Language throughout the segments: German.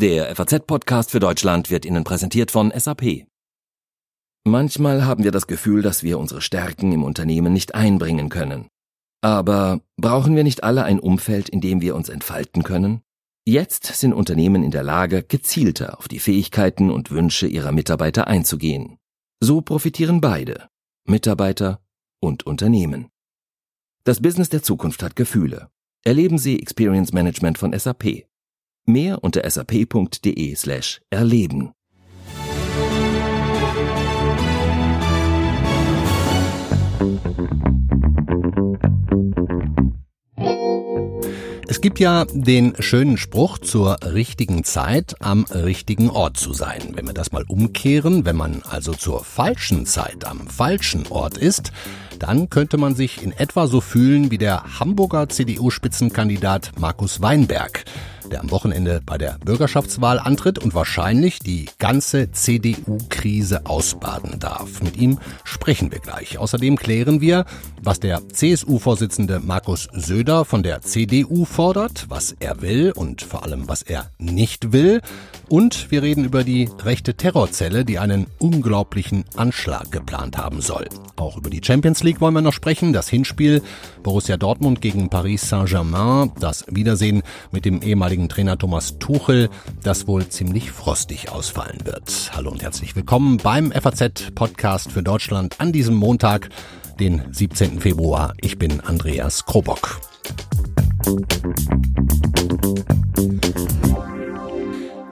Der FAZ-Podcast für Deutschland wird Ihnen präsentiert von SAP. Manchmal haben wir das Gefühl, dass wir unsere Stärken im Unternehmen nicht einbringen können. Aber brauchen wir nicht alle ein Umfeld, in dem wir uns entfalten können? Jetzt sind Unternehmen in der Lage, gezielter auf die Fähigkeiten und Wünsche ihrer Mitarbeiter einzugehen. So profitieren beide, Mitarbeiter und Unternehmen. Das Business der Zukunft hat Gefühle. Erleben Sie Experience Management von SAP. Mehr unter sap.de slash erleben. Es gibt ja den schönen Spruch, zur richtigen Zeit am richtigen Ort zu sein. Wenn wir das mal umkehren, wenn man also zur falschen Zeit am falschen Ort ist, dann könnte man sich in etwa so fühlen wie der Hamburger CDU-Spitzenkandidat Markus Weinberg der am Wochenende bei der Bürgerschaftswahl antritt und wahrscheinlich die ganze CDU-Krise ausbaden darf. Mit ihm sprechen wir gleich. Außerdem klären wir, was der CSU-Vorsitzende Markus Söder von der CDU fordert, was er will und vor allem, was er nicht will. Und wir reden über die rechte Terrorzelle, die einen unglaublichen Anschlag geplant haben soll. Auch über die Champions League wollen wir noch sprechen. Das Hinspiel Borussia Dortmund gegen Paris Saint-Germain. Das Wiedersehen mit dem ehemaligen Trainer Thomas Tuchel, das wohl ziemlich frostig ausfallen wird. Hallo und herzlich willkommen beim FAZ Podcast für Deutschland an diesem Montag, den 17. Februar. Ich bin Andreas Krobock.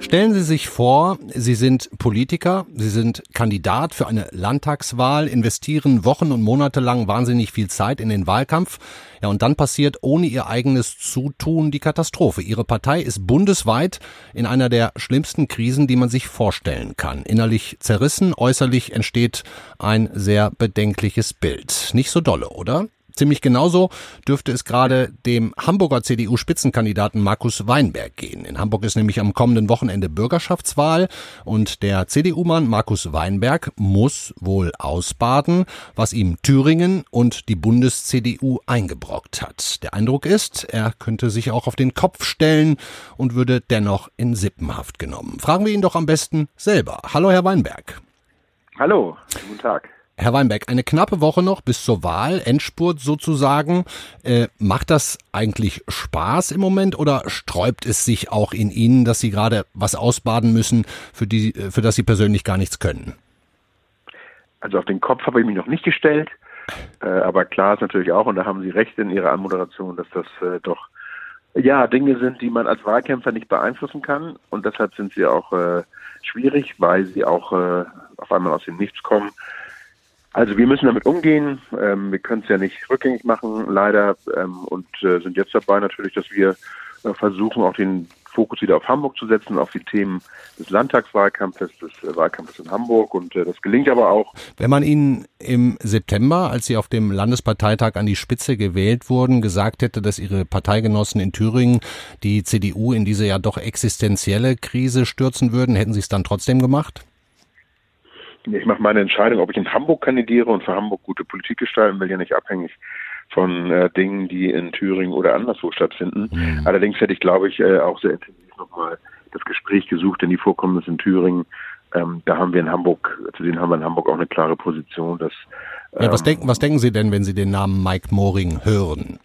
Stellen Sie sich vor, Sie sind Politiker, Sie sind Kandidat für eine Landtagswahl, investieren Wochen und Monate lang wahnsinnig viel Zeit in den Wahlkampf. Ja, und dann passiert ohne Ihr eigenes Zutun die Katastrophe. Ihre Partei ist bundesweit in einer der schlimmsten Krisen, die man sich vorstellen kann. Innerlich zerrissen, äußerlich entsteht ein sehr bedenkliches Bild. Nicht so dolle, oder? Ziemlich genauso dürfte es gerade dem Hamburger CDU-Spitzenkandidaten Markus Weinberg gehen. In Hamburg ist nämlich am kommenden Wochenende Bürgerschaftswahl und der CDU-Mann Markus Weinberg muss wohl ausbaden, was ihm Thüringen und die Bundes-CDU eingebrockt hat. Der Eindruck ist, er könnte sich auch auf den Kopf stellen und würde dennoch in Sippenhaft genommen. Fragen wir ihn doch am besten selber. Hallo, Herr Weinberg. Hallo, guten Tag. Herr Weinberg, eine knappe Woche noch bis zur Wahl, Endspurt sozusagen. Äh, macht das eigentlich Spaß im Moment oder sträubt es sich auch in Ihnen, dass Sie gerade was ausbaden müssen, für, die, für das Sie persönlich gar nichts können? Also auf den Kopf habe ich mich noch nicht gestellt, äh, aber klar ist natürlich auch, und da haben Sie recht in Ihrer Anmoderation, dass das äh, doch ja Dinge sind, die man als Wahlkämpfer nicht beeinflussen kann und deshalb sind sie auch äh, schwierig, weil sie auch äh, auf einmal aus dem Nichts kommen also wir müssen damit umgehen. Ähm, wir können es ja nicht rückgängig machen, leider, ähm, und äh, sind jetzt dabei natürlich, dass wir äh, versuchen, auch den Fokus wieder auf Hamburg zu setzen, auf die Themen des Landtagswahlkampfes, des äh, Wahlkampfes in Hamburg. Und äh, das gelingt aber auch. Wenn man Ihnen im September, als Sie auf dem Landesparteitag an die Spitze gewählt wurden, gesagt hätte, dass Ihre Parteigenossen in Thüringen die CDU in diese ja doch existenzielle Krise stürzen würden, hätten Sie es dann trotzdem gemacht? Ich mache meine Entscheidung, ob ich in Hamburg kandidiere und für Hamburg gute Politik gestalten will, ja nicht abhängig von äh, Dingen, die in Thüringen oder anderswo stattfinden. Mhm. Allerdings hätte ich, glaube ich, äh, auch sehr intensiv nochmal das Gespräch gesucht, denn die Vorkommnisse in Thüringen, ähm, da haben wir in Hamburg, zu denen haben wir in Hamburg auch eine klare Position. Dass, ähm, ja, was, ähm, denken, was denken Sie denn, wenn Sie den Namen Mike Moring hören?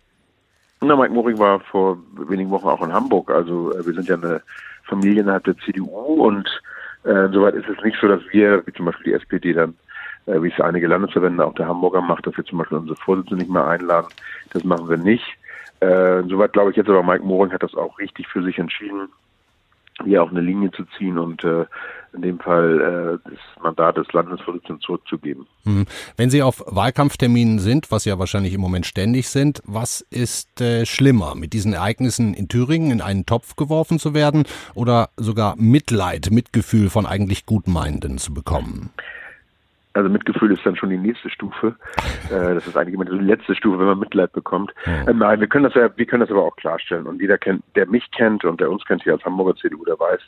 Na, Mike Moring war vor wenigen Wochen auch in Hamburg. Also äh, wir sind ja eine Familie innerhalb der CDU und äh, soweit ist es nicht so, dass wir, wie zum Beispiel die SPD dann, äh, wie es einige Landesverbände, auch der Hamburger macht, dass wir zum Beispiel unsere Vorsitzende nicht mehr einladen. Das machen wir nicht. Äh, soweit glaube ich jetzt aber Mike Moring hat das auch richtig für sich entschieden, hier auch eine Linie zu ziehen und äh, in dem Fall äh, das Mandat des Landesvorsitzenden zurückzugeben. Hm. Wenn Sie auf Wahlkampfterminen sind, was ja wahrscheinlich im Moment ständig sind, was ist äh, schlimmer, mit diesen Ereignissen in Thüringen in einen Topf geworfen zu werden oder sogar Mitleid, Mitgefühl von eigentlich Gutmeinenden zu bekommen? Also Mitgefühl ist dann schon die nächste Stufe. Äh, das ist eigentlich immer die letzte Stufe, wenn man Mitleid bekommt. Äh, nein, wir können das ja, wir können das aber auch klarstellen. Und jeder kennt, der mich kennt und der uns kennt hier als Hamburger CDU, der weiß,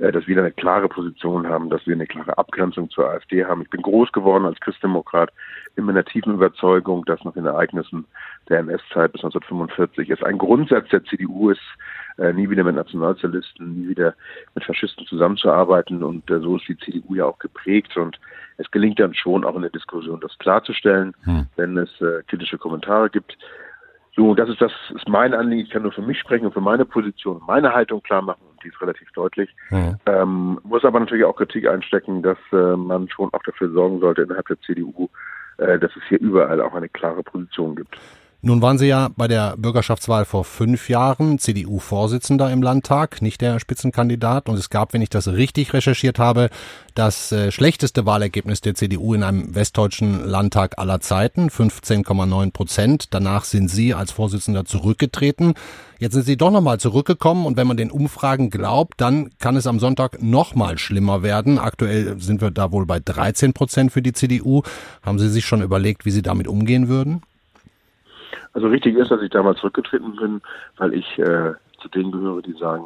dass wir eine klare Position haben, dass wir eine klare Abgrenzung zur AfD haben. Ich bin groß geworden als Christdemokrat in meiner tiefen Überzeugung, dass nach den Ereignissen der NS-Zeit bis 1945 es ein Grundsatz der CDU ist, äh, nie wieder mit Nationalsozialisten, nie wieder mit Faschisten zusammenzuarbeiten. Und äh, so ist die CDU ja auch geprägt. Und es gelingt dann schon auch in der Diskussion, das klarzustellen, hm. wenn es äh, kritische Kommentare gibt. So, das ist das ist mein Anliegen. Ich kann nur für mich sprechen und für meine Position, meine Haltung klar machen und die ist relativ deutlich. Mhm. Ähm, muss aber natürlich auch Kritik einstecken, dass äh, man schon auch dafür sorgen sollte innerhalb der CDU, äh, dass es hier überall auch eine klare Position gibt. Nun waren Sie ja bei der Bürgerschaftswahl vor fünf Jahren CDU-Vorsitzender im Landtag, nicht der Spitzenkandidat. Und es gab, wenn ich das richtig recherchiert habe, das äh, schlechteste Wahlergebnis der CDU in einem westdeutschen Landtag aller Zeiten, 15,9 Prozent. Danach sind Sie als Vorsitzender zurückgetreten. Jetzt sind Sie doch nochmal zurückgekommen und wenn man den Umfragen glaubt, dann kann es am Sonntag nochmal schlimmer werden. Aktuell sind wir da wohl bei 13 Prozent für die CDU. Haben Sie sich schon überlegt, wie Sie damit umgehen würden? Also richtig ist, dass ich damals zurückgetreten bin, weil ich äh, zu denen gehöre, die sagen,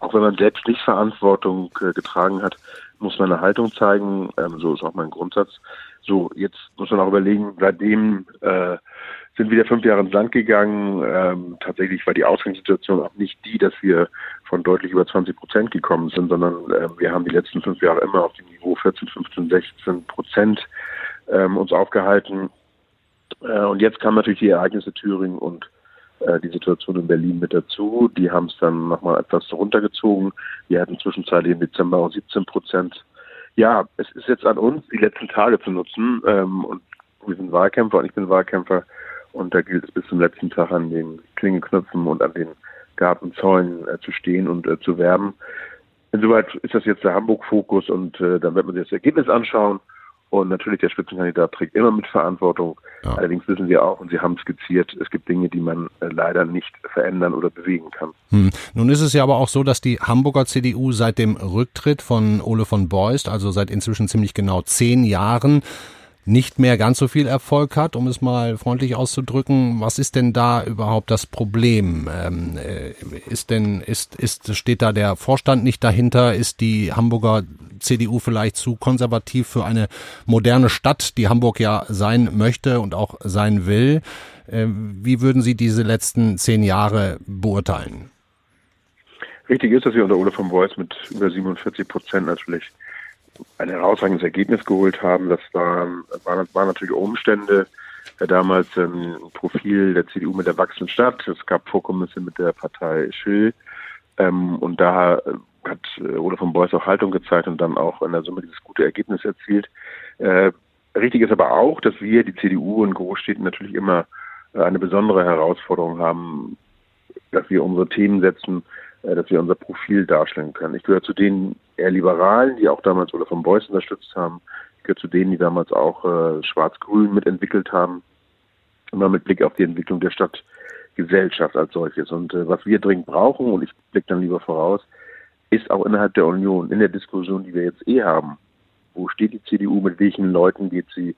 auch wenn man selbst nicht Verantwortung äh, getragen hat, muss man eine Haltung zeigen. Ähm, so ist auch mein Grundsatz. So, jetzt muss man auch überlegen, seitdem äh, sind wieder fünf Jahre ins Land gegangen. Ähm, tatsächlich war die Ausgangssituation auch nicht die, dass wir von deutlich über 20 Prozent gekommen sind, sondern äh, wir haben die letzten fünf Jahre immer auf dem Niveau 14, 15, 16 Prozent ähm, uns aufgehalten. Äh, und jetzt kamen natürlich die Ereignisse Thüringen und äh, die Situation in Berlin mit dazu. Die haben es dann nochmal etwas runtergezogen. Wir hatten zwischenzeitlich im Dezember auch 17 Prozent. Ja, es ist jetzt an uns, die letzten Tage zu nutzen. Ähm, und wir sind Wahlkämpfer und ich bin Wahlkämpfer. Und da gilt es bis zum letzten Tag an den Klingenknöpfen und an den Gartenzäunen äh, zu stehen und zu werben. Insoweit ist das jetzt der Hamburg-Fokus und dann man sich das Ergebnis anschauen und natürlich, der Spitzenkandidat trägt immer mit Verantwortung. Ja. Allerdings wissen wir auch, und Sie haben skizziert, es gibt Dinge, die man äh, leider nicht verändern oder bewegen kann. Hm. Nun ist es ja aber auch so, dass die Hamburger CDU seit dem Rücktritt von Ole von Beust, also seit inzwischen ziemlich genau zehn Jahren, nicht mehr ganz so viel Erfolg hat, um es mal freundlich auszudrücken. Was ist denn da überhaupt das Problem? Ähm, äh, ist denn, ist, ist, steht da der Vorstand nicht dahinter? Ist die Hamburger CDU vielleicht zu konservativ für eine moderne Stadt, die Hamburg ja sein möchte und auch sein will? Äh, wie würden Sie diese letzten zehn Jahre beurteilen? Richtig ist, dass wir unter Ole von Beuys mit über 47 Prozent natürlich ein herausragendes Ergebnis geholt haben. Das waren, waren, natürlich Umstände. Ja, damals ein Profil der CDU mit der wachsenden Stadt. Es gab Vorkommnisse mit der Partei Schill. Ähm, und da hat äh, Ole von Beuys auch Haltung gezeigt und dann auch in der Summe dieses gute Ergebnis erzielt. Äh, richtig ist aber auch, dass wir, die CDU in Großstädten, natürlich immer äh, eine besondere Herausforderung haben, dass wir unsere Themen setzen, äh, dass wir unser Profil darstellen können. Ich gehöre zu den eher Liberalen, die auch damals Olaf von Beuys unterstützt haben. Ich gehöre zu denen, die damals auch äh, Schwarz-Grün mitentwickelt haben. Immer mit Blick auf die Entwicklung der Stadtgesellschaft als solches. Und äh, was wir dringend brauchen, und ich blicke dann lieber voraus, ist auch innerhalb der Union, in der Diskussion, die wir jetzt eh haben, wo steht die CDU, mit welchen Leuten geht sie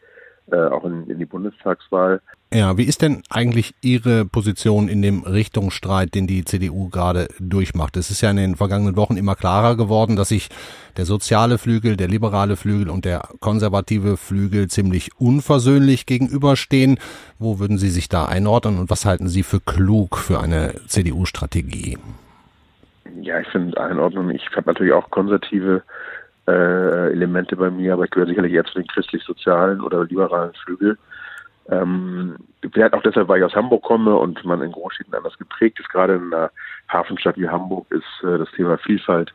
äh, auch in, in die Bundestagswahl. Ja, wie ist denn eigentlich Ihre Position in dem Richtungsstreit, den die CDU gerade durchmacht? Es ist ja in den vergangenen Wochen immer klarer geworden, dass sich der soziale Flügel, der liberale Flügel und der konservative Flügel ziemlich unversöhnlich gegenüberstehen. Wo würden Sie sich da einordnen und was halten Sie für klug für eine CDU-Strategie? Ja, ich finde Einordnung. Ich habe natürlich auch konservative äh, Elemente bei mir, aber ich gehöre sicherlich eher zu den christlich-sozialen oder liberalen Flügel. Ähm, vielleicht auch deshalb, weil ich aus Hamburg komme und man in Großstädten anders geprägt ist. Gerade in einer Hafenstadt wie Hamburg ist äh, das Thema Vielfalt,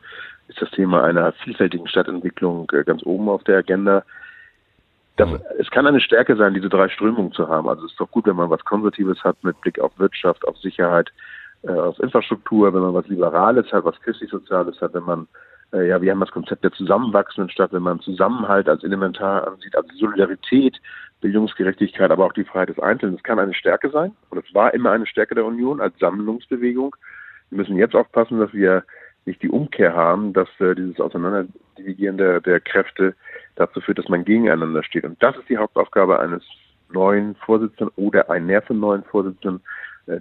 ist das Thema einer vielfältigen Stadtentwicklung äh, ganz oben auf der Agenda. Das, mhm. Es kann eine Stärke sein, diese drei Strömungen zu haben. Also es ist doch gut, wenn man was Konservatives hat mit Blick auf Wirtschaft, auf Sicherheit, äh, auf Infrastruktur, wenn man was Liberales hat, was christlich-soziales hat, wenn man äh, ja, wir haben das Konzept der zusammenwachsenden Stadt, wenn man Zusammenhalt als elementar ansieht, also Solidarität, Bildungsgerechtigkeit, aber auch die Freiheit des Einzelnen. Das kann eine Stärke sein und es war immer eine Stärke der Union als Sammlungsbewegung. Wir müssen jetzt aufpassen, dass wir nicht die Umkehr haben, dass äh, dieses Auseinanderdividieren der, der Kräfte dazu führt, dass man gegeneinander steht. Und das ist die Hauptaufgabe eines neuen Vorsitzenden oder einer von neuen Vorsitzenden,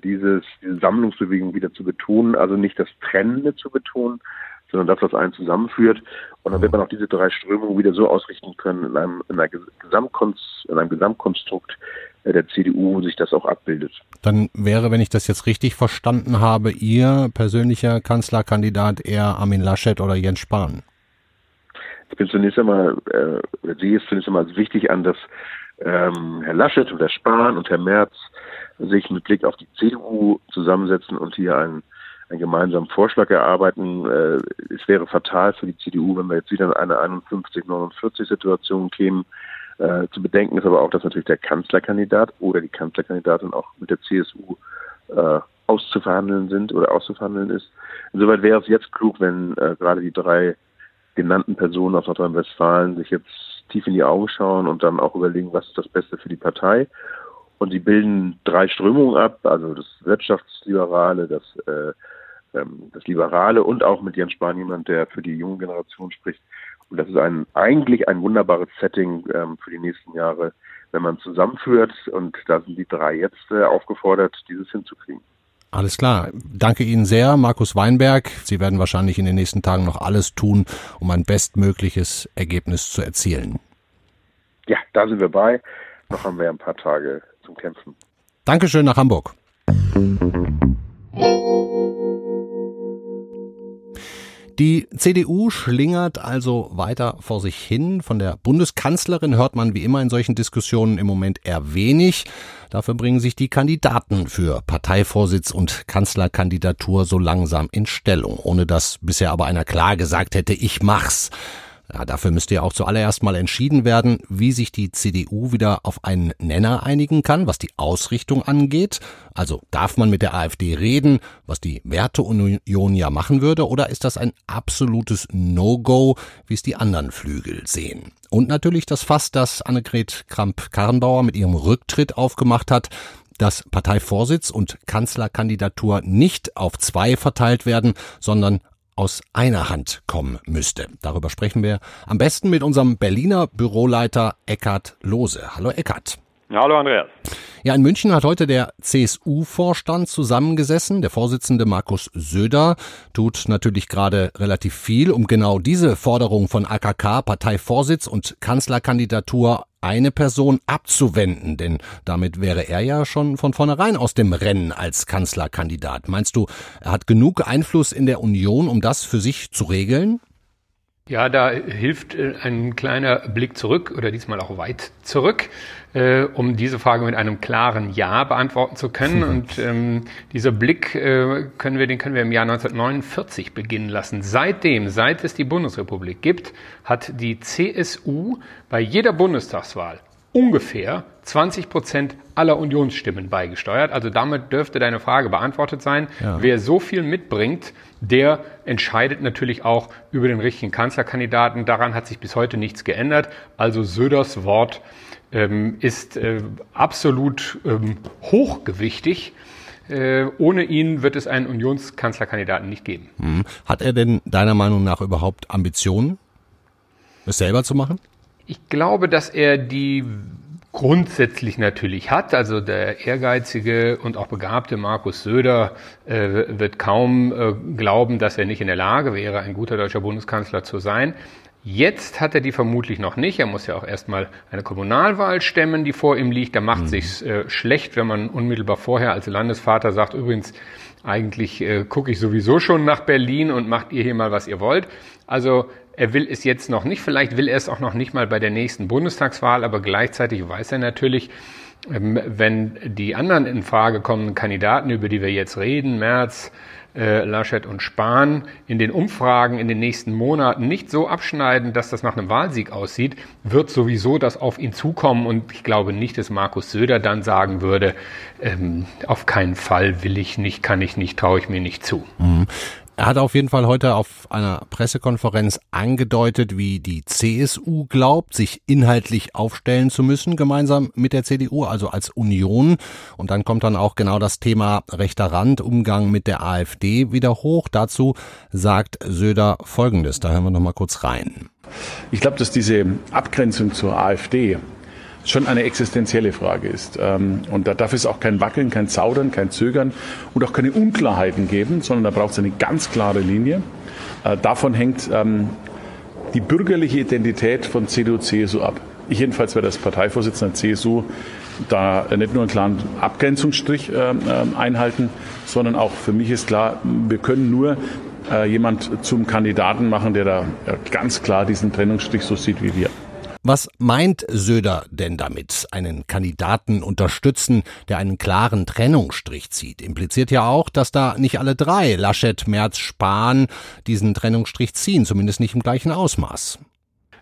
dieses, diese Sammlungsbewegung wieder zu betonen, also nicht das Trennende zu betonen, sondern das, was einen zusammenführt. Und dann wird man auch diese drei Strömungen wieder so ausrichten können in einem, in in einem Gesamtkonstrukt äh, der CDU, wo sich das auch abbildet. Dann wäre, wenn ich das jetzt richtig verstanden habe, Ihr persönlicher Kanzlerkandidat eher Armin Laschet oder Jens Spahn? Ich bin zunächst einmal, äh, sehe es zunächst einmal als wichtig an, dass ähm, Herr Laschet und Herr Spahn und Herr Merz sich mit Blick auf die CDU zusammensetzen und hier einen, einen gemeinsamen Vorschlag erarbeiten. Äh, es wäre fatal für die CDU, wenn wir jetzt wieder in eine 51-49-Situation kämen. Äh, zu bedenken ist aber auch, dass natürlich der Kanzlerkandidat oder die Kanzlerkandidatin auch mit der CSU äh, auszuverhandeln sind oder auszuverhandeln ist. Insoweit wäre es jetzt klug, wenn äh, gerade die drei genannten Personen aus Nordrhein-Westfalen sich jetzt tief in die Augen schauen und dann auch überlegen, was ist das Beste für die Partei. Und sie bilden drei Strömungen ab, also das Wirtschaftsliberale, das, äh, ähm, das Liberale und auch mit Jens Spahn jemand, der für die junge Generation spricht. Und das ist ein, eigentlich ein wunderbares Setting ähm, für die nächsten Jahre, wenn man zusammenführt. Und da sind die drei jetzt äh, aufgefordert, dieses hinzukriegen. Alles klar. Danke Ihnen sehr, Markus Weinberg. Sie werden wahrscheinlich in den nächsten Tagen noch alles tun, um ein bestmögliches Ergebnis zu erzielen. Ja, da sind wir bei. Noch haben wir ein paar Tage zum Kämpfen. Dankeschön nach Hamburg. Die CDU schlingert also weiter vor sich hin. Von der Bundeskanzlerin hört man wie immer in solchen Diskussionen im Moment eher wenig. Dafür bringen sich die Kandidaten für Parteivorsitz und Kanzlerkandidatur so langsam in Stellung, ohne dass bisher aber einer klar gesagt hätte, ich mach's. Ja, dafür müsste ja auch zuallererst mal entschieden werden, wie sich die CDU wieder auf einen Nenner einigen kann, was die Ausrichtung angeht. Also darf man mit der AfD reden, was die Werteunion ja machen würde, oder ist das ein absolutes No-Go, wie es die anderen Flügel sehen? Und natürlich das Fass, das Annegret Kramp-Karrenbauer mit ihrem Rücktritt aufgemacht hat, dass Parteivorsitz und Kanzlerkandidatur nicht auf zwei verteilt werden, sondern aus einer Hand kommen müsste. Darüber sprechen wir am besten mit unserem Berliner Büroleiter Eckhard Lose. Hallo Eckhard. Ja, hallo Andreas. Ja, in München hat heute der CSU-Vorstand zusammengesessen. Der Vorsitzende Markus Söder tut natürlich gerade relativ viel, um genau diese Forderung von AKK, Parteivorsitz und Kanzlerkandidatur eine Person abzuwenden, denn damit wäre er ja schon von vornherein aus dem Rennen als Kanzlerkandidat. Meinst du, er hat genug Einfluss in der Union, um das für sich zu regeln? Ja, da hilft äh, ein kleiner Blick zurück oder diesmal auch weit zurück, äh, um diese Frage mit einem klaren Ja beantworten zu können. Und ähm, dieser Blick äh, können wir, den können wir im Jahr 1949 beginnen lassen. Seitdem, seit es die Bundesrepublik gibt, hat die CSU bei jeder Bundestagswahl ungefähr 20 Prozent aller Unionsstimmen beigesteuert. Also damit dürfte deine Frage beantwortet sein. Ja. Wer so viel mitbringt, der entscheidet natürlich auch über den richtigen Kanzlerkandidaten. Daran hat sich bis heute nichts geändert. Also Söders Wort ähm, ist äh, absolut ähm, hochgewichtig. Äh, ohne ihn wird es einen Unionskanzlerkandidaten nicht geben. Hm. Hat er denn deiner Meinung nach überhaupt Ambitionen, es selber zu machen? Ich glaube, dass er die grundsätzlich natürlich hat. Also der ehrgeizige und auch begabte Markus Söder äh, wird kaum äh, glauben, dass er nicht in der Lage wäre, ein guter deutscher Bundeskanzler zu sein. Jetzt hat er die vermutlich noch nicht. Er muss ja auch erstmal eine Kommunalwahl stemmen, die vor ihm liegt. Da macht mhm. sich's äh, schlecht, wenn man unmittelbar vorher als Landesvater sagt, übrigens, eigentlich äh, gucke ich sowieso schon nach Berlin und macht ihr hier mal, was ihr wollt. Also er will es jetzt noch nicht, vielleicht will er es auch noch nicht mal bei der nächsten Bundestagswahl, aber gleichzeitig weiß er natürlich, ähm, wenn die anderen in Frage kommenden Kandidaten, über die wir jetzt reden, Merz, äh, Laschet und Spahn, in den Umfragen in den nächsten Monaten nicht so abschneiden, dass das nach einem Wahlsieg aussieht, wird sowieso das auf ihn zukommen. Und ich glaube nicht, dass Markus Söder dann sagen würde, ähm, auf keinen Fall will ich nicht, kann ich nicht, traue ich mir nicht zu. Mhm. Er hat auf jeden Fall heute auf einer Pressekonferenz angedeutet, wie die CSU glaubt, sich inhaltlich aufstellen zu müssen, gemeinsam mit der CDU, also als Union. Und dann kommt dann auch genau das Thema rechter Rand, Umgang mit der AfD wieder hoch. Dazu sagt Söder Folgendes. Da hören wir noch mal kurz rein. Ich glaube, dass diese Abgrenzung zur AfD schon eine existenzielle Frage ist. Ähm, und da darf es auch kein Wackeln, kein Zaudern, kein Zögern und auch keine Unklarheiten geben, sondern da braucht es eine ganz klare Linie. Äh, davon hängt ähm, die bürgerliche Identität von CDU, CSU ab. Ich jedenfalls werde als Parteivorsitzender CSU da nicht nur einen klaren Abgrenzungsstrich äh, äh, einhalten, sondern auch für mich ist klar, wir können nur jemand zum Kandidaten machen, der da ganz klar diesen Trennungsstrich so sieht wie wir. Was meint Söder denn damit? Einen Kandidaten unterstützen, der einen klaren Trennungsstrich zieht. Impliziert ja auch, dass da nicht alle drei, Laschet, Merz, Spahn, diesen Trennungsstrich ziehen, zumindest nicht im gleichen Ausmaß.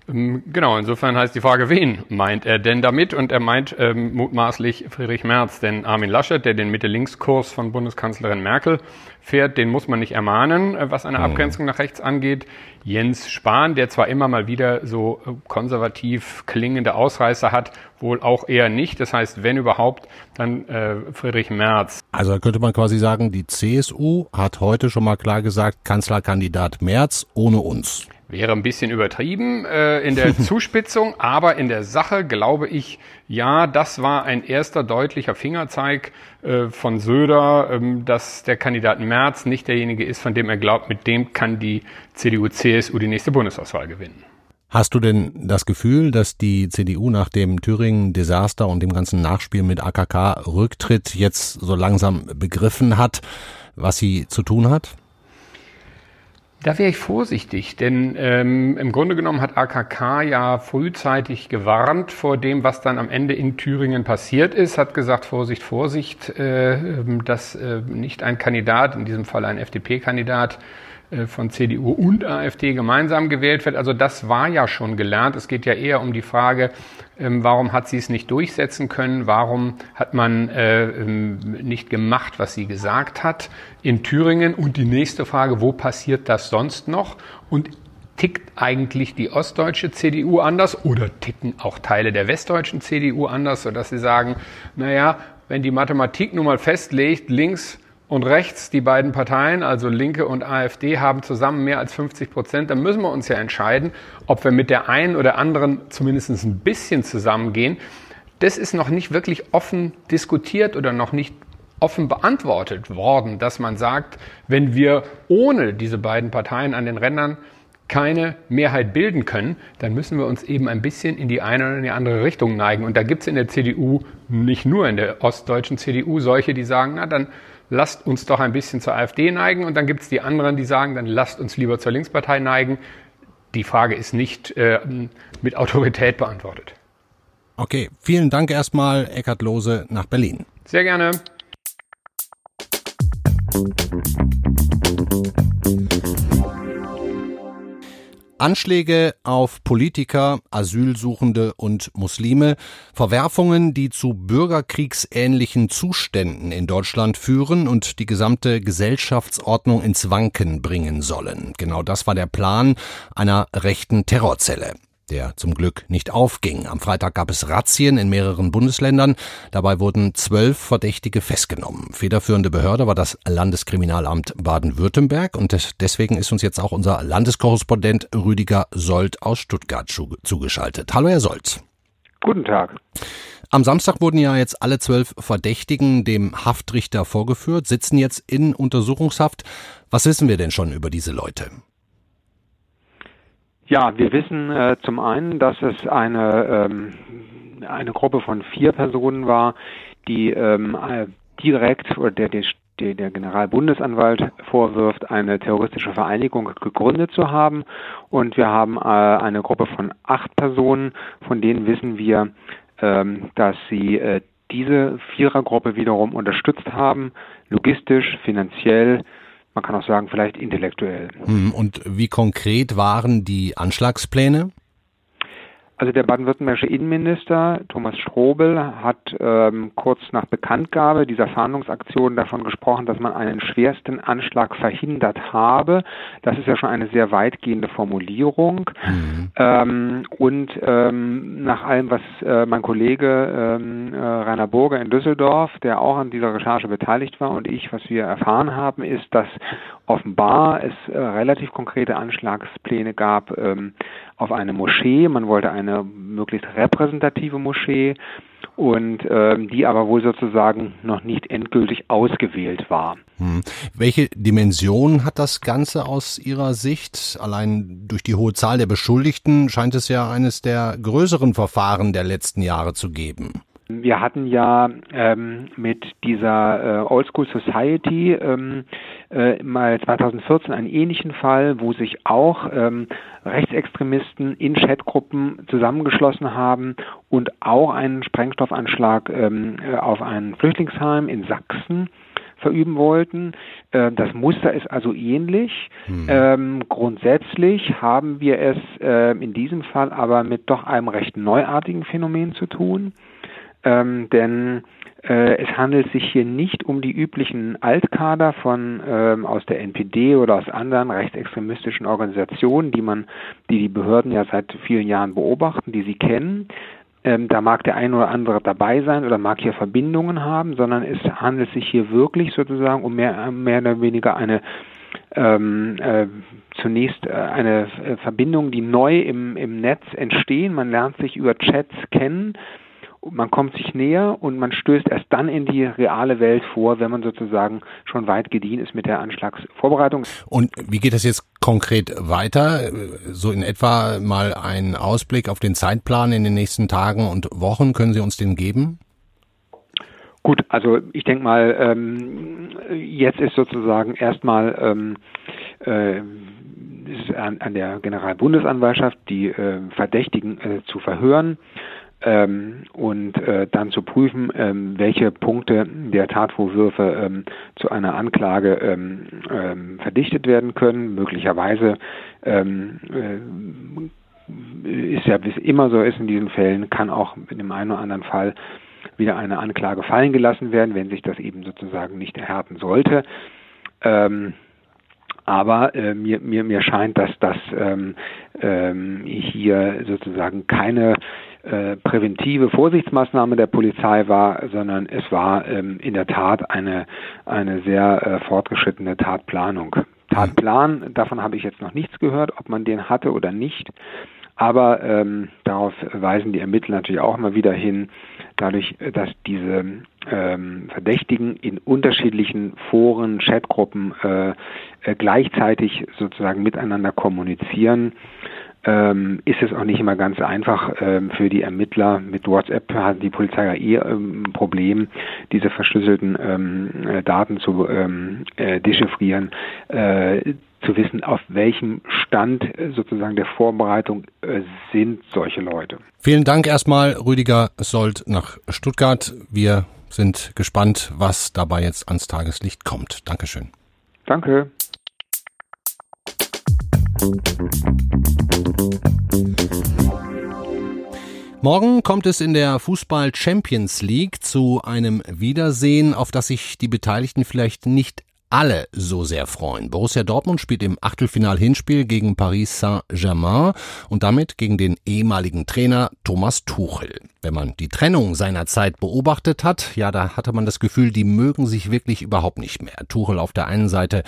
Ähm, genau, insofern heißt die Frage, wen meint er denn damit? Und er meint ähm, mutmaßlich Friedrich Merz, denn Armin Laschet, der den Mitte-Links-Kurs von Bundeskanzlerin Merkel fährt, den muss man nicht ermahnen, äh, was eine mhm. Abgrenzung nach rechts angeht. Jens Spahn, der zwar immer mal wieder so äh, konservativ klingende Ausreißer hat, wohl auch eher nicht. Das heißt, wenn überhaupt, dann äh, Friedrich Merz. Also könnte man quasi sagen, die CSU hat heute schon mal klar gesagt, Kanzlerkandidat Merz ohne uns. Wäre ein bisschen übertrieben äh, in der Zuspitzung, aber in der Sache glaube ich, ja, das war ein erster deutlicher Fingerzeig äh, von Söder, ähm, dass der Kandidat Merz nicht derjenige ist, von dem er glaubt, mit dem kann die CDU-CSU die nächste Bundestagswahl gewinnen. Hast du denn das Gefühl, dass die CDU nach dem Thüringen-Desaster und dem ganzen Nachspiel mit AKK-Rücktritt jetzt so langsam begriffen hat, was sie zu tun hat? Da wäre ich vorsichtig, denn ähm, im Grunde genommen hat AKK ja frühzeitig gewarnt vor dem, was dann am Ende in Thüringen passiert ist, hat gesagt, Vorsicht, Vorsicht, äh, dass äh, nicht ein Kandidat, in diesem Fall ein FDP-Kandidat, von CDU und AfD gemeinsam gewählt wird. Also das war ja schon gelernt. Es geht ja eher um die Frage, ähm, warum hat sie es nicht durchsetzen können? Warum hat man äh, ähm, nicht gemacht, was sie gesagt hat in Thüringen? Und die nächste Frage, wo passiert das sonst noch? Und tickt eigentlich die ostdeutsche CDU anders oder ticken auch Teile der westdeutschen CDU anders, sodass sie sagen, naja, wenn die Mathematik nun mal festlegt, links und rechts, die beiden Parteien, also Linke und AfD, haben zusammen mehr als 50 Prozent. Dann müssen wir uns ja entscheiden, ob wir mit der einen oder anderen zumindest ein bisschen zusammengehen. Das ist noch nicht wirklich offen diskutiert oder noch nicht offen beantwortet worden, dass man sagt, wenn wir ohne diese beiden Parteien an den Rändern keine Mehrheit bilden können, dann müssen wir uns eben ein bisschen in die eine oder in die andere Richtung neigen. Und da gibt es in der CDU, nicht nur in der ostdeutschen CDU, solche, die sagen, na dann lasst uns doch ein bisschen zur AfD neigen. Und dann gibt es die anderen, die sagen, dann lasst uns lieber zur Linkspartei neigen. Die Frage ist nicht äh, mit Autorität beantwortet. Okay, vielen Dank erstmal, Eckhard Lose nach Berlin. Sehr gerne. Anschläge auf Politiker, Asylsuchende und Muslime, Verwerfungen, die zu bürgerkriegsähnlichen Zuständen in Deutschland führen und die gesamte Gesellschaftsordnung ins Wanken bringen sollen. Genau das war der Plan einer rechten Terrorzelle der zum Glück nicht aufging. Am Freitag gab es Razzien in mehreren Bundesländern. Dabei wurden zwölf Verdächtige festgenommen. Federführende Behörde war das Landeskriminalamt Baden-Württemberg und deswegen ist uns jetzt auch unser Landeskorrespondent Rüdiger Sold aus Stuttgart zugeschaltet. Hallo, Herr Sold. Guten Tag. Am Samstag wurden ja jetzt alle zwölf Verdächtigen dem Haftrichter vorgeführt, sitzen jetzt in Untersuchungshaft. Was wissen wir denn schon über diese Leute? Ja, wir wissen äh, zum einen, dass es eine, ähm, eine Gruppe von vier Personen war, die ähm, äh, direkt oder der, der der Generalbundesanwalt vorwirft, eine terroristische Vereinigung gegründet zu haben. Und wir haben äh, eine Gruppe von acht Personen, von denen wissen wir, ähm, dass sie äh, diese Vierergruppe wiederum unterstützt haben, logistisch, finanziell, man kann auch sagen, vielleicht intellektuell. Hm, und wie konkret waren die Anschlagspläne? Also der baden-württembergische Innenminister Thomas Strobel hat ähm, kurz nach Bekanntgabe dieser Fahndungsaktion davon gesprochen, dass man einen schwersten Anschlag verhindert habe. Das ist ja schon eine sehr weitgehende Formulierung. Mhm. Ähm, und ähm, nach allem, was äh, mein Kollege ähm, äh, Rainer Burger in Düsseldorf, der auch an dieser Recherche beteiligt war, und ich, was wir erfahren haben, ist, dass offenbar es äh, relativ konkrete Anschlagspläne gab ähm, auf eine Moschee. Man wollte eine möglichst repräsentative Moschee und ähm, die aber wohl sozusagen noch nicht endgültig ausgewählt war. Hm. Welche Dimension hat das Ganze aus Ihrer Sicht? Allein durch die hohe Zahl der Beschuldigten scheint es ja eines der größeren Verfahren der letzten Jahre zu geben. Wir hatten ja ähm, mit dieser äh, Old School Society ähm, äh, mal 2014 einen ähnlichen Fall, wo sich auch ähm, Rechtsextremisten in Chatgruppen zusammengeschlossen haben und auch einen Sprengstoffanschlag ähm, äh, auf ein Flüchtlingsheim in Sachsen verüben wollten. Äh, das Muster ist also ähnlich. Hm. Ähm, grundsätzlich haben wir es äh, in diesem Fall aber mit doch einem recht neuartigen Phänomen zu tun ähm, denn äh, es handelt sich hier nicht um die üblichen Altkader von ähm, aus der NPD oder aus anderen rechtsextremistischen Organisationen, die man, die die Behörden ja seit vielen Jahren beobachten, die sie kennen. Ähm, da mag der ein oder andere dabei sein oder mag hier Verbindungen haben, sondern es handelt sich hier wirklich sozusagen um mehr, mehr oder weniger eine ähm, äh, zunächst äh, eine äh, Verbindung, die neu im, im Netz entstehen. Man lernt sich über Chats kennen man kommt sich näher und man stößt erst dann in die reale Welt vor, wenn man sozusagen schon weit gediehen ist mit der Anschlagsvorbereitung. Und wie geht das jetzt konkret weiter? So in etwa mal ein Ausblick auf den Zeitplan in den nächsten Tagen und Wochen. Können Sie uns den geben? Gut, also ich denke mal, ähm, jetzt ist sozusagen erstmal ähm, äh, an, an der Generalbundesanwaltschaft die äh, Verdächtigen äh, zu verhören ähm, und äh, dann zu prüfen, ähm, welche Punkte der Tatvorwürfe ähm, zu einer Anklage ähm, ähm, verdichtet werden können. Möglicherweise ähm, äh, ist ja, wie es immer so ist in diesen Fällen, kann auch in dem einen oder anderen Fall wieder eine Anklage fallen gelassen werden, wenn sich das eben sozusagen nicht erhärten sollte. Ähm, aber äh, mir, mir, mir scheint, dass das ähm, ähm, hier sozusagen keine äh, präventive Vorsichtsmaßnahme der Polizei war, sondern es war ähm, in der Tat eine, eine sehr äh, fortgeschrittene Tatplanung. Tatplan, davon habe ich jetzt noch nichts gehört, ob man den hatte oder nicht. Aber ähm, darauf weisen die Ermittler natürlich auch immer wieder hin, dadurch, dass diese ähm, Verdächtigen in unterschiedlichen Foren, Chatgruppen äh, äh, gleichzeitig sozusagen miteinander kommunizieren, ähm, ist es auch nicht immer ganz einfach ähm, für die Ermittler. Mit WhatsApp hat die Polizei ja eh ähm, ein Problem, diese verschlüsselten ähm, äh, Daten zu ähm, äh, dechiffrieren, äh, zu wissen, auf welchem Stand äh, sozusagen der Vorbereitung äh, sind solche Leute. Vielen Dank erstmal, Rüdiger Sold nach Stuttgart. Wir sind gespannt, was dabei jetzt ans Tageslicht kommt. Dankeschön. Danke. Morgen kommt es in der Fußball Champions League zu einem Wiedersehen, auf das sich die Beteiligten vielleicht nicht alle so sehr freuen. Borussia Dortmund spielt im Achtelfinal-Hinspiel gegen Paris Saint-Germain und damit gegen den ehemaligen Trainer Thomas Tuchel. Wenn man die Trennung seiner Zeit beobachtet hat, ja, da hatte man das Gefühl, die mögen sich wirklich überhaupt nicht mehr. Tuchel auf der einen Seite,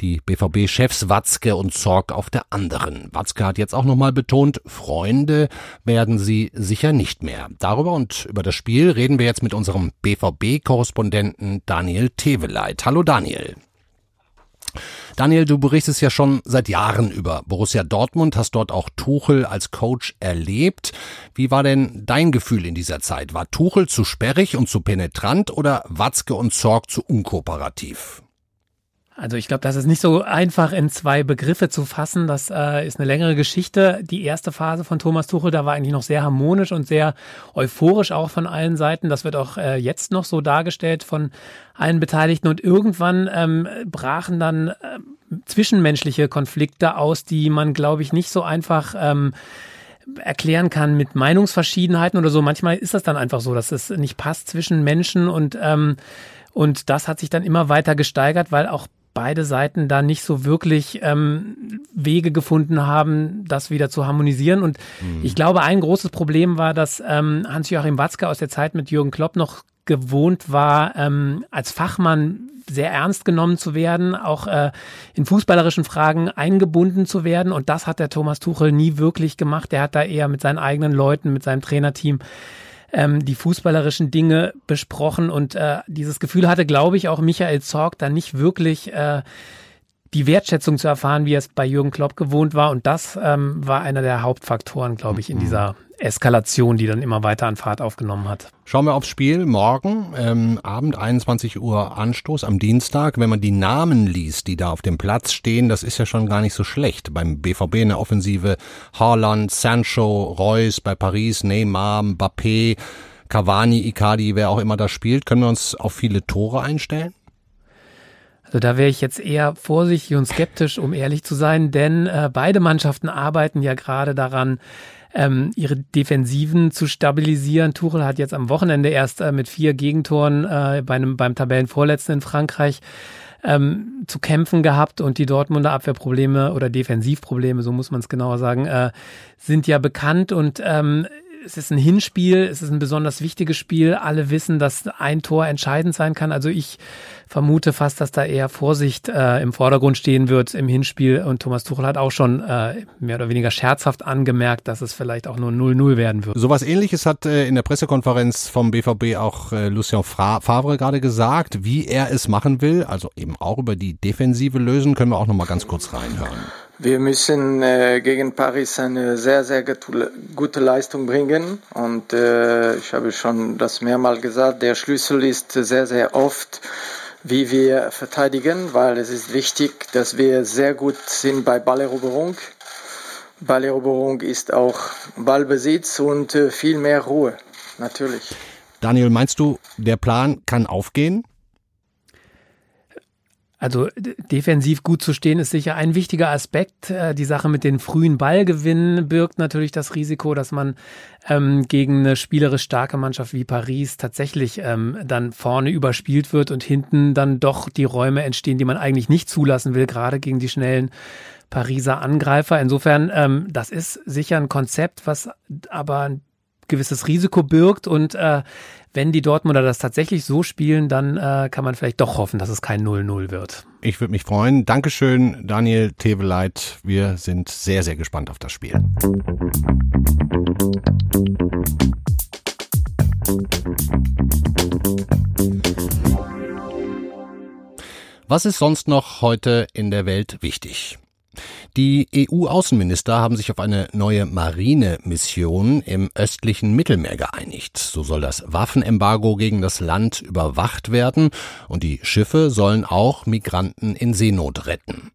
die BVB-Chefs Watzke und Zorg auf der anderen. Watzke hat jetzt auch nochmal betont, Freunde werden sie sicher nicht mehr. Darüber und über das Spiel reden wir jetzt mit unserem BVB-Korrespondenten Daniel Teveleit. Hallo Daniel. Daniel, du berichtest ja schon seit Jahren über Borussia Dortmund, hast dort auch Tuchel als Coach erlebt. Wie war denn dein Gefühl in dieser Zeit? War Tuchel zu sperrig und zu penetrant oder Watzke und Zorg zu unkooperativ? Also ich glaube, das ist nicht so einfach in zwei Begriffe zu fassen. Das äh, ist eine längere Geschichte. Die erste Phase von Thomas Tuchel, da war eigentlich noch sehr harmonisch und sehr euphorisch auch von allen Seiten. Das wird auch äh, jetzt noch so dargestellt von allen Beteiligten. Und irgendwann ähm, brachen dann äh, zwischenmenschliche Konflikte aus, die man, glaube ich, nicht so einfach ähm, erklären kann mit Meinungsverschiedenheiten oder so. Manchmal ist das dann einfach so, dass es nicht passt zwischen Menschen und ähm, und das hat sich dann immer weiter gesteigert, weil auch beide Seiten da nicht so wirklich ähm, Wege gefunden haben, das wieder zu harmonisieren. Und mhm. ich glaube, ein großes Problem war, dass ähm, Hans-Joachim Watzke aus der Zeit mit Jürgen Klopp noch gewohnt war, ähm, als Fachmann sehr ernst genommen zu werden, auch äh, in fußballerischen Fragen eingebunden zu werden. Und das hat der Thomas Tuchel nie wirklich gemacht. Er hat da eher mit seinen eigenen Leuten, mit seinem Trainerteam ähm, die fußballerischen Dinge besprochen. Und äh, dieses Gefühl hatte, glaube ich, auch Michael Zorg da nicht wirklich äh, die Wertschätzung zu erfahren, wie er es bei Jürgen Klopp gewohnt war. Und das ähm, war einer der Hauptfaktoren, glaube ich, in mhm. dieser Eskalation, die dann immer weiter an Fahrt aufgenommen hat. Schauen wir aufs Spiel. Morgen, ähm, Abend, 21 Uhr Anstoß am Dienstag. Wenn man die Namen liest, die da auf dem Platz stehen, das ist ja schon gar nicht so schlecht. Beim BVB in der Offensive Haaland, Sancho, Reus, bei Paris Neymar, Mbappé, Cavani, Icardi, wer auch immer da spielt. Können wir uns auf viele Tore einstellen? Also da wäre ich jetzt eher vorsichtig und skeptisch, um ehrlich zu sein, denn äh, beide Mannschaften arbeiten ja gerade daran, ähm, ihre Defensiven zu stabilisieren. Tuchel hat jetzt am Wochenende erst äh, mit vier Gegentoren äh, bei einem, beim Tabellenvorletzten in Frankreich ähm, zu kämpfen gehabt und die Dortmunder Abwehrprobleme oder Defensivprobleme, so muss man es genauer sagen, äh, sind ja bekannt und ähm, es ist ein Hinspiel, es ist ein besonders wichtiges Spiel. Alle wissen, dass ein Tor entscheidend sein kann. Also ich vermute fast, dass da eher Vorsicht äh, im Vordergrund stehen wird im Hinspiel. Und Thomas Tuchel hat auch schon äh, mehr oder weniger scherzhaft angemerkt, dass es vielleicht auch nur 0-0 werden wird. Sowas ähnliches hat äh, in der Pressekonferenz vom BVB auch äh, Lucien Favre gerade gesagt, wie er es machen will. Also eben auch über die Defensive lösen, können wir auch noch mal ganz kurz reinhören. Wir müssen äh, gegen Paris eine sehr, sehr gute Leistung bringen. Und äh, ich habe schon das mehrmals gesagt, der Schlüssel ist sehr, sehr oft, wie wir verteidigen, weil es ist wichtig, dass wir sehr gut sind bei Balleroberung. Balleroberung ist auch Ballbesitz und äh, viel mehr Ruhe, natürlich. Daniel, meinst du, der Plan kann aufgehen? Also defensiv gut zu stehen ist sicher ein wichtiger Aspekt. Äh, die Sache mit den frühen Ballgewinnen birgt natürlich das Risiko, dass man ähm, gegen eine spielerisch starke Mannschaft wie Paris tatsächlich ähm, dann vorne überspielt wird und hinten dann doch die Räume entstehen, die man eigentlich nicht zulassen will, gerade gegen die schnellen Pariser Angreifer. Insofern, ähm, das ist sicher ein Konzept, was aber ein gewisses Risiko birgt und äh, wenn die Dortmunder das tatsächlich so spielen, dann äh, kann man vielleicht doch hoffen, dass es kein 0-0 wird. Ich würde mich freuen. Dankeschön, Daniel Teveleit. Wir sind sehr, sehr gespannt auf das Spiel. Was ist sonst noch heute in der Welt wichtig? Die EU-Außenminister haben sich auf eine neue Marinemission im östlichen Mittelmeer geeinigt. So soll das Waffenembargo gegen das Land überwacht werden und die Schiffe sollen auch Migranten in Seenot retten.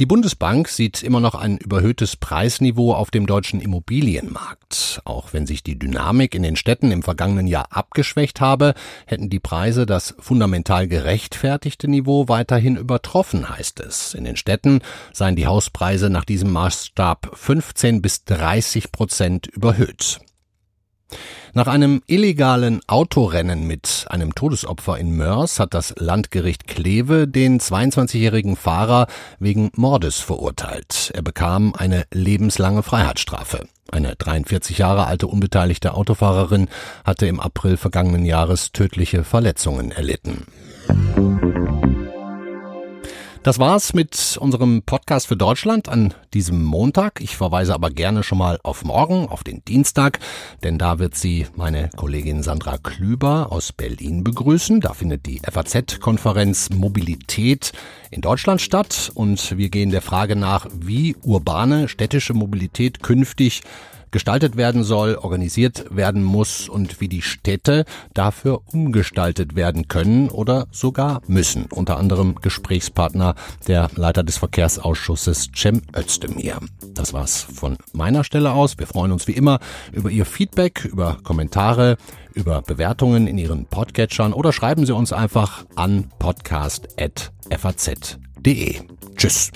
Die Bundesbank sieht immer noch ein überhöhtes Preisniveau auf dem deutschen Immobilienmarkt. Auch wenn sich die Dynamik in den Städten im vergangenen Jahr abgeschwächt habe, hätten die Preise das fundamental gerechtfertigte Niveau weiterhin übertroffen, heißt es. In den Städten seien die Hauspreise nach diesem Maßstab 15 bis 30 Prozent überhöht. Nach einem illegalen Autorennen mit einem Todesopfer in Mörs hat das Landgericht Kleve den 22-jährigen Fahrer wegen Mordes verurteilt. Er bekam eine lebenslange Freiheitsstrafe. Eine 43 Jahre alte unbeteiligte Autofahrerin hatte im April vergangenen Jahres tödliche Verletzungen erlitten. Das war's mit unserem Podcast für Deutschland an diesem Montag. Ich verweise aber gerne schon mal auf morgen, auf den Dienstag, denn da wird sie meine Kollegin Sandra Klüber aus Berlin begrüßen. Da findet die FAZ-Konferenz Mobilität in Deutschland statt und wir gehen der Frage nach, wie urbane städtische Mobilität künftig gestaltet werden soll, organisiert werden muss und wie die Städte dafür umgestaltet werden können oder sogar müssen. Unter anderem Gesprächspartner der Leiter des Verkehrsausschusses Cem Özdemir. Das war's von meiner Stelle aus. Wir freuen uns wie immer über Ihr Feedback, über Kommentare, über Bewertungen in Ihren Podcatchern oder schreiben Sie uns einfach an podcast.faz.de. Tschüss.